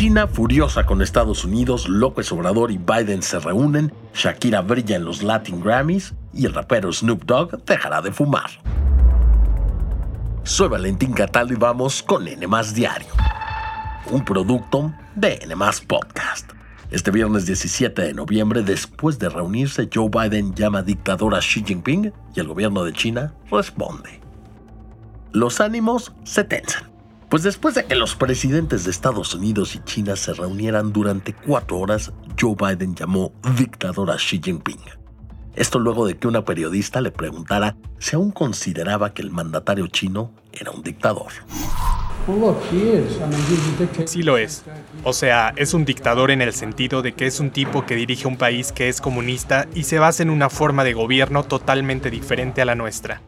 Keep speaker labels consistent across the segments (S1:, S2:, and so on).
S1: China furiosa con Estados Unidos, López Obrador y Biden se reúnen, Shakira brilla en los Latin Grammys y el rapero Snoop Dogg dejará de fumar. Soy Valentín Cataldo y vamos con N Diario, un producto de N Podcast. Este viernes 17 de noviembre, después de reunirse, Joe Biden llama dictador a Xi Jinping y el gobierno de China responde. Los ánimos se tensan. Pues después de que los presidentes de Estados Unidos y China se reunieran durante cuatro horas, Joe Biden llamó dictador a Xi Jinping. Esto luego de que una periodista le preguntara si aún consideraba que el mandatario chino era un dictador.
S2: Sí lo es. O sea, es un dictador en el sentido de que es un tipo que dirige un país que es comunista y se basa en una forma de gobierno totalmente diferente a la nuestra.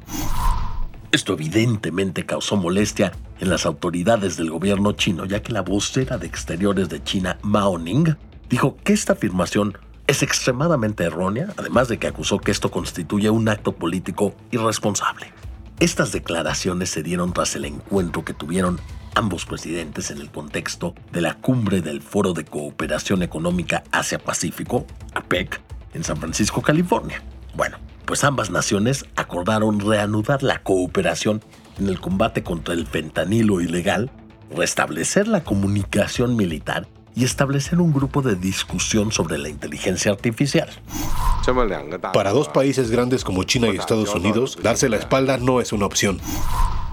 S1: Esto evidentemente causó molestia en las autoridades del gobierno chino, ya que la vocera de Exteriores de China, Mao Ning, dijo que esta afirmación es extremadamente errónea, además de que acusó que esto constituye un acto político irresponsable. Estas declaraciones se dieron tras el encuentro que tuvieron ambos presidentes en el contexto de la cumbre del Foro de Cooperación Económica Asia-Pacífico, APEC, en San Francisco, California. Bueno, pues ambas naciones acordaron reanudar la cooperación en el combate contra el fentanilo ilegal, restablecer la comunicación militar y establecer un grupo de discusión sobre la inteligencia artificial.
S3: Para dos países grandes como China y Estados Unidos, darse la espalda no es una opción.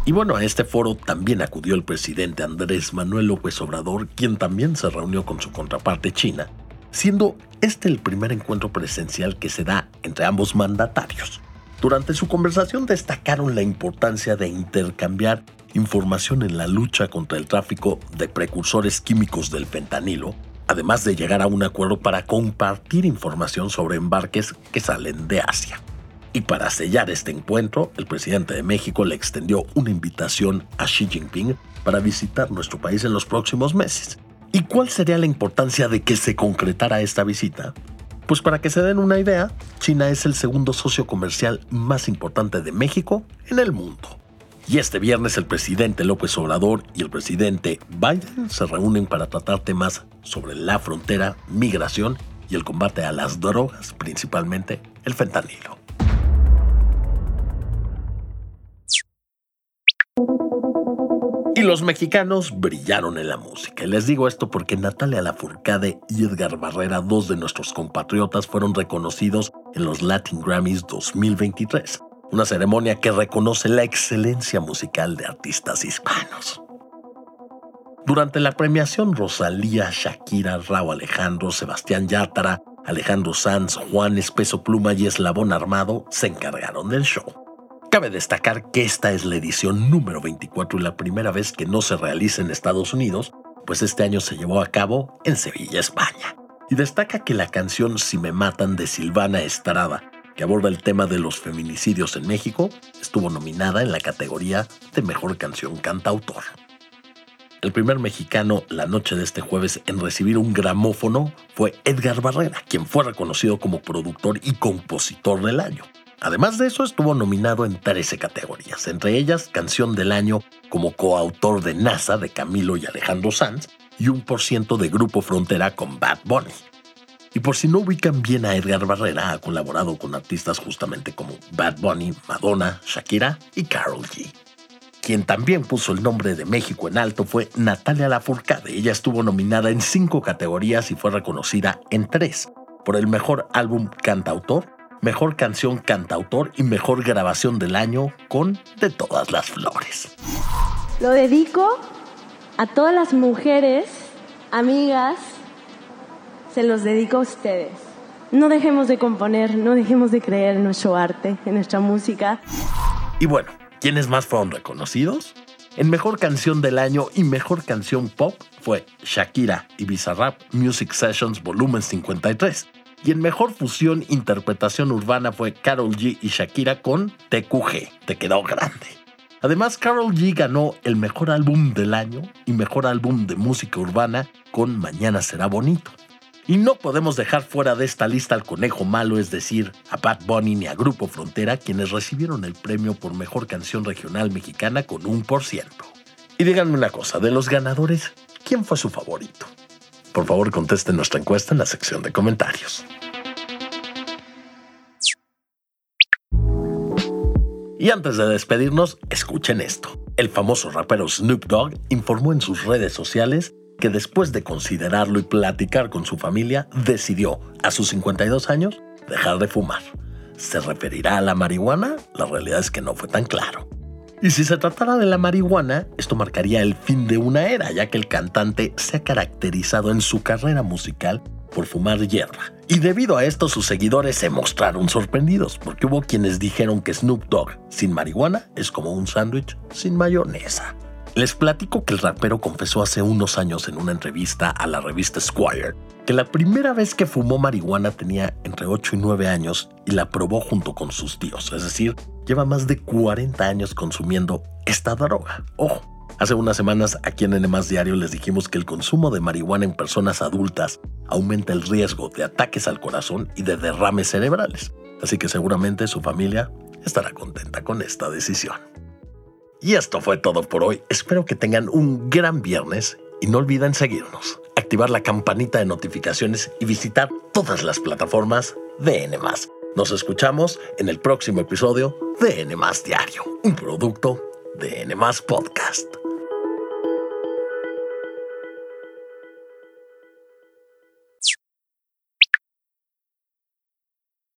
S1: Y bueno, a este foro también acudió el presidente Andrés Manuel López Obrador, quien también se reunió con su contraparte china, siendo este el primer encuentro presencial que se da entre ambos mandatarios. Durante su conversación destacaron la importancia de intercambiar información en la lucha contra el tráfico de precursores químicos del fentanilo, además de llegar a un acuerdo para compartir información sobre embarques que salen de Asia. Y para sellar este encuentro, el presidente de México le extendió una invitación a Xi Jinping para visitar nuestro país en los próximos meses. ¿Y cuál sería la importancia de que se concretara esta visita? Pues para que se den una idea, China es el segundo socio comercial más importante de México en el mundo. Y este viernes el presidente López Obrador y el presidente Biden se reúnen para tratar temas sobre la frontera, migración y el combate a las drogas, principalmente el fentanilo. Y los mexicanos brillaron en la música. Y les digo esto porque Natalia Lafourcade y Edgar Barrera, dos de nuestros compatriotas, fueron reconocidos en los Latin Grammys 2023 una ceremonia que reconoce la excelencia musical de artistas hispanos. Durante la premiación, Rosalía, Shakira, Raúl Alejandro, Sebastián Yátara, Alejandro Sanz, Juan Espeso Pluma y Eslabón Armado se encargaron del show. Cabe destacar que esta es la edición número 24 y la primera vez que no se realiza en Estados Unidos, pues este año se llevó a cabo en Sevilla, España. Y destaca que la canción Si me matan de Silvana Estrada que aborda el tema de los feminicidios en México, estuvo nominada en la categoría de Mejor Canción Cantautor. El primer mexicano la noche de este jueves en recibir un gramófono fue Edgar Barrera, quien fue reconocido como productor y compositor del año. Además de eso, estuvo nominado en 13 categorías, entre ellas Canción del Año como coautor de NASA de Camilo y Alejandro Sanz y un por ciento de Grupo Frontera con Bad Bunny. Y por si no ubican bien a Edgar Barrera, ha colaborado con artistas justamente como Bad Bunny, Madonna, Shakira y Carol G. Quien también puso el nombre de México en alto fue Natalia Lafourcade. Ella estuvo nominada en cinco categorías y fue reconocida en tres, por el mejor álbum cantautor, mejor canción cantautor y mejor grabación del año con De todas las flores.
S4: Lo dedico a todas las mujeres, amigas, se los dedico a ustedes. No dejemos de componer, no dejemos de creer en nuestro arte, en nuestra música.
S1: Y bueno, ¿quiénes más fueron reconocidos? En Mejor Canción del Año y Mejor Canción Pop fue Shakira y Bizarrap Music Sessions Volumen 53. Y en Mejor Fusión Interpretación Urbana fue Carol G y Shakira con TQG, Te Quedó Grande. Además, Carol G ganó el Mejor Álbum del Año y Mejor Álbum de Música Urbana con Mañana Será Bonito. Y no podemos dejar fuera de esta lista al conejo malo, es decir, a Pat Bunny ni a Grupo Frontera, quienes recibieron el premio por mejor canción regional mexicana con un por ciento. Y díganme una cosa, de los ganadores, ¿quién fue su favorito? Por favor, contesten nuestra encuesta en la sección de comentarios. Y antes de despedirnos, escuchen esto. El famoso rapero Snoop Dogg informó en sus redes sociales que después de considerarlo y platicar con su familia, decidió, a sus 52 años, dejar de fumar. ¿Se referirá a la marihuana? La realidad es que no fue tan claro. Y si se tratara de la marihuana, esto marcaría el fin de una era, ya que el cantante se ha caracterizado en su carrera musical por fumar hierba. Y debido a esto sus seguidores se mostraron sorprendidos, porque hubo quienes dijeron que Snoop Dogg sin marihuana es como un sándwich sin mayonesa. Les platico que el rapero confesó hace unos años en una entrevista a la revista Squire que la primera vez que fumó marihuana tenía entre 8 y 9 años y la probó junto con sus tíos, es decir, lleva más de 40 años consumiendo esta droga. Ojo, hace unas semanas aquí en N Diario les dijimos que el consumo de marihuana en personas adultas aumenta el riesgo de ataques al corazón y de derrames cerebrales, así que seguramente su familia estará contenta con esta decisión. Y esto fue todo por hoy. Espero que tengan un gran viernes y no olviden seguirnos, activar la campanita de notificaciones y visitar todas las plataformas de N. Nos escuchamos en el próximo episodio de N Diario, un producto de N Podcast.